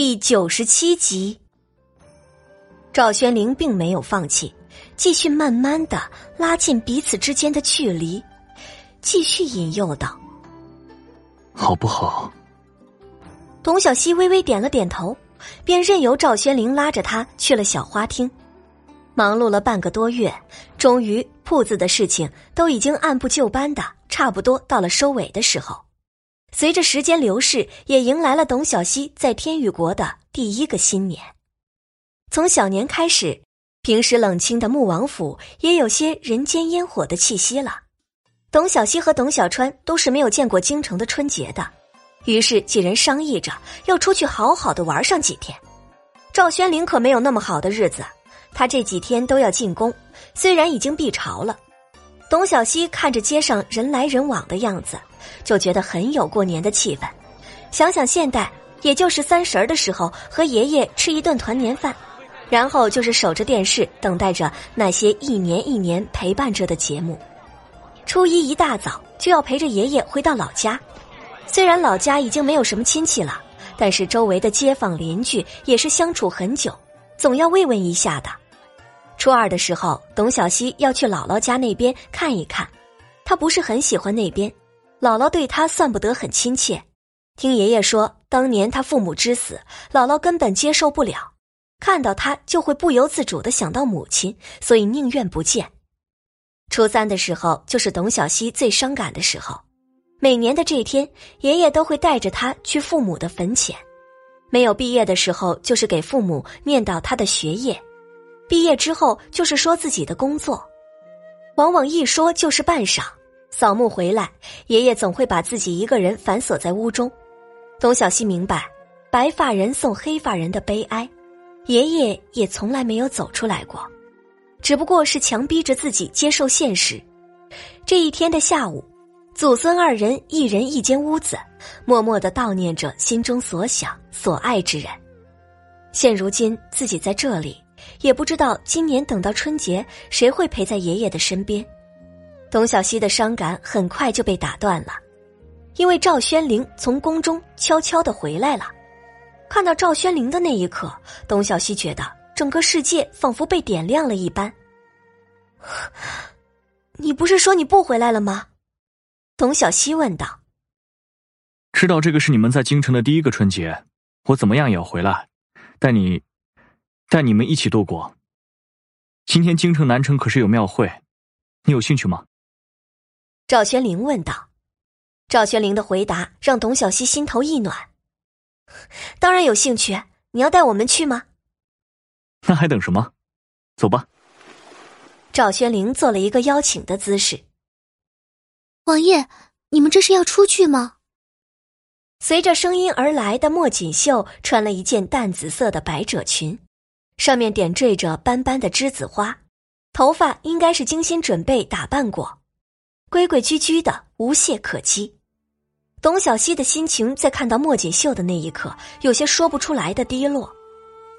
第九十七集，赵宣灵并没有放弃，继续慢慢的拉近彼此之间的距离，继续引诱道：“好不好？”董小希微微点了点头，便任由赵宣灵拉着他去了小花厅。忙碌了半个多月，终于铺子的事情都已经按部就班的，差不多到了收尾的时候。随着时间流逝，也迎来了董小希在天宇国的第一个新年。从小年开始，平时冷清的穆王府也有些人间烟火的气息了。董小希和董小川都是没有见过京城的春节的，于是几人商议着要出去好好的玩上几天。赵宣灵可没有那么好的日子，他这几天都要进宫，虽然已经闭朝了。董小希看着街上人来人往的样子。就觉得很有过年的气氛，想想现代，也就是三十儿的时候和爷爷吃一顿团年饭，然后就是守着电视等待着那些一年一年陪伴着的节目。初一一大早就要陪着爷爷回到老家，虽然老家已经没有什么亲戚了，但是周围的街坊邻居也是相处很久，总要慰问一下的。初二的时候，董小希要去姥姥家那边看一看，他不是很喜欢那边。姥姥对他算不得很亲切，听爷爷说，当年他父母之死，姥姥根本接受不了，看到他就会不由自主的想到母亲，所以宁愿不见。初三的时候，就是董小希最伤感的时候，每年的这天，爷爷都会带着他去父母的坟前。没有毕业的时候，就是给父母念叨他的学业；毕业之后，就是说自己的工作，往往一说就是半晌。扫墓回来，爷爷总会把自己一个人反锁在屋中。董小希明白，白发人送黑发人的悲哀，爷爷也从来没有走出来过，只不过是强逼着自己接受现实。这一天的下午，祖孙二人一人一间屋子，默默的悼念着心中所想所爱之人。现如今自己在这里，也不知道今年等到春节，谁会陪在爷爷的身边。董小希的伤感很快就被打断了，因为赵宣灵从宫中悄悄的回来了。看到赵宣灵的那一刻，董小希觉得整个世界仿佛被点亮了一般。你不是说你不回来了吗？董小希问道。知道这个是你们在京城的第一个春节，我怎么样也要回来，带你，带你们一起度过。今天京城南城可是有庙会，你有兴趣吗？赵玄灵问道：“赵玄灵的回答让董小希心头一暖。当然有兴趣，你要带我们去吗？那还等什么？走吧。”赵玄灵做了一个邀请的姿势。王爷，你们这是要出去吗？随着声音而来的莫锦绣穿了一件淡紫色的百褶裙，上面点缀着斑斑的栀子花，头发应该是精心准备打扮过。规规矩矩的，无懈可击。董小希的心情在看到莫锦绣的那一刻，有些说不出来的低落，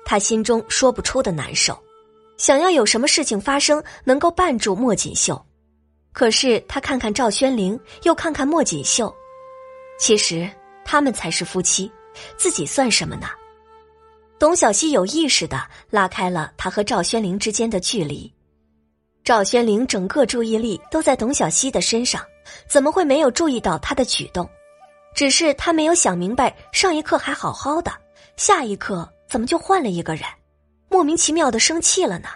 他心中说不出的难受，想要有什么事情发生能够绊住莫锦绣。可是他看看赵宣灵，又看看莫锦绣，其实他们才是夫妻，自己算什么呢？董小希有意识的拉开了他和赵轩灵之间的距离。赵轩灵整个注意力都在董小希的身上，怎么会没有注意到他的举动？只是他没有想明白，上一刻还好好的，下一刻怎么就换了一个人，莫名其妙的生气了呢？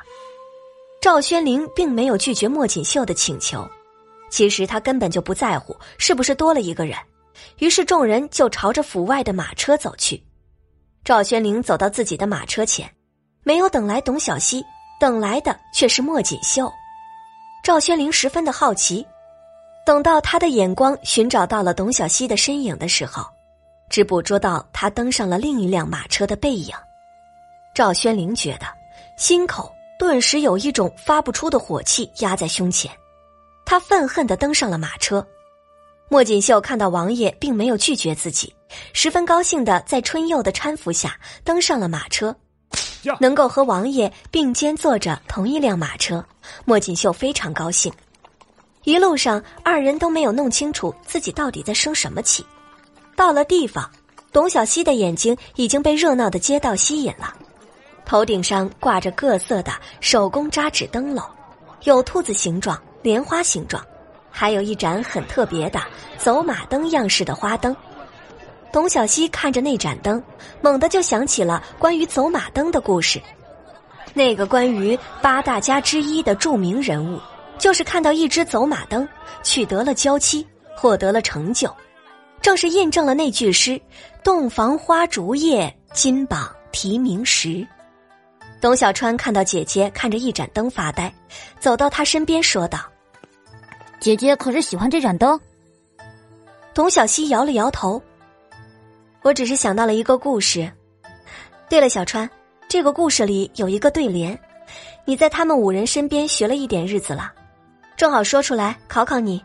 赵轩灵并没有拒绝莫锦绣的请求，其实他根本就不在乎是不是多了一个人。于是众人就朝着府外的马车走去。赵宣灵走到自己的马车前，没有等来董小希，等来的却是莫锦绣。赵宣灵十分的好奇，等到他的眼光寻找到了董小希的身影的时候，只捕捉到他登上了另一辆马车的背影。赵宣灵觉得心口顿时有一种发不出的火气压在胸前，他愤恨的登上了马车。莫锦绣看到王爷并没有拒绝自己，十分高兴的在春佑的搀扶下登上了马车。能够和王爷并肩坐着同一辆马车，莫锦绣非常高兴。一路上，二人都没有弄清楚自己到底在生什么气。到了地方，董小希的眼睛已经被热闹的街道吸引了，头顶上挂着各色的手工扎纸灯笼，有兔子形状、莲花形状，还有一盏很特别的走马灯样式的花灯。董小希看着那盏灯，猛地就想起了关于走马灯的故事。那个关于八大家之一的著名人物，就是看到一只走马灯，取得了娇妻，获得了成就。正是印证了那句诗：“洞房花烛夜，金榜题名时。”董小川看到姐姐看着一盏灯发呆，走到她身边说道：“姐姐可是喜欢这盏灯？”董小希摇了摇头：“我只是想到了一个故事。对了，小川，这个故事里有一个对联，你在他们五人身边学了一点日子了，正好说出来考考你。”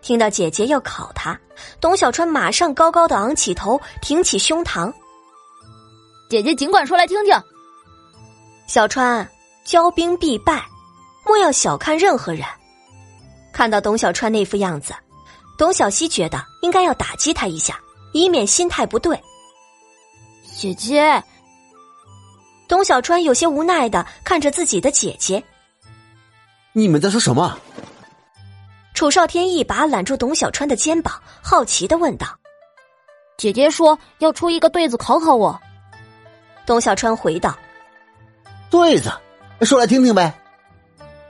听到姐姐要考他，董小川马上高高的昂起头，挺起胸膛。姐姐尽管说来听听。小川，骄兵必败，莫要小看任何人。看到董小川那副样子，董小希觉得应该要打击他一下，以免心态不对。姐姐，董小川有些无奈的看着自己的姐姐。你们在说什么？楚少天一把揽住董小川的肩膀，好奇的问道：“姐姐说要出一个对子考考我。”董小川回道：“对子，说来听听呗。”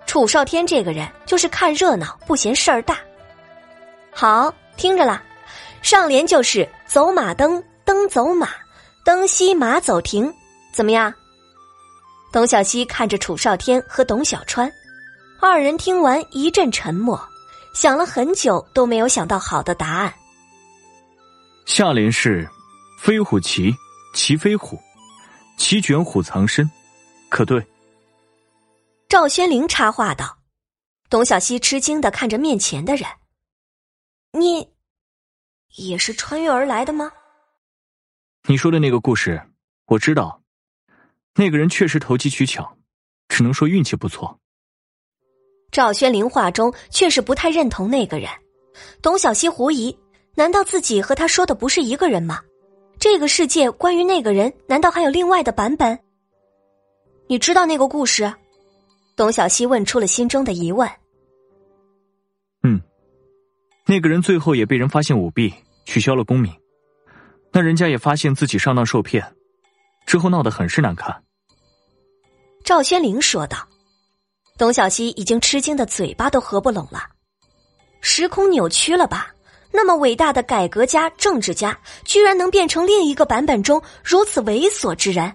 楚少天这个人就是看热闹不嫌事儿大。好，听着啦，上联就是“走马灯，灯走马，灯熄马走停”，怎么样？董小希看着楚少天和董小川，二人听完一阵沉默。想了很久都没有想到好的答案。下联是“飞虎骑，骑飞虎，骑卷虎藏身”，可对？赵宣灵插话道。董小希吃惊的看着面前的人：“你也是穿越而来的吗？”你说的那个故事，我知道。那个人确实投机取巧，只能说运气不错。赵宣灵话中却是不太认同那个人，董小希狐疑：难道自己和他说的不是一个人吗？这个世界关于那个人，难道还有另外的版本？你知道那个故事？董小希问出了心中的疑问。嗯，那个人最后也被人发现舞弊，取消了功名，那人家也发现自己上当受骗，之后闹得很是难看。赵轩灵说道。董小希已经吃惊的嘴巴都合不拢了，时空扭曲了吧？那么伟大的改革家、政治家，居然能变成另一个版本中如此猥琐之人？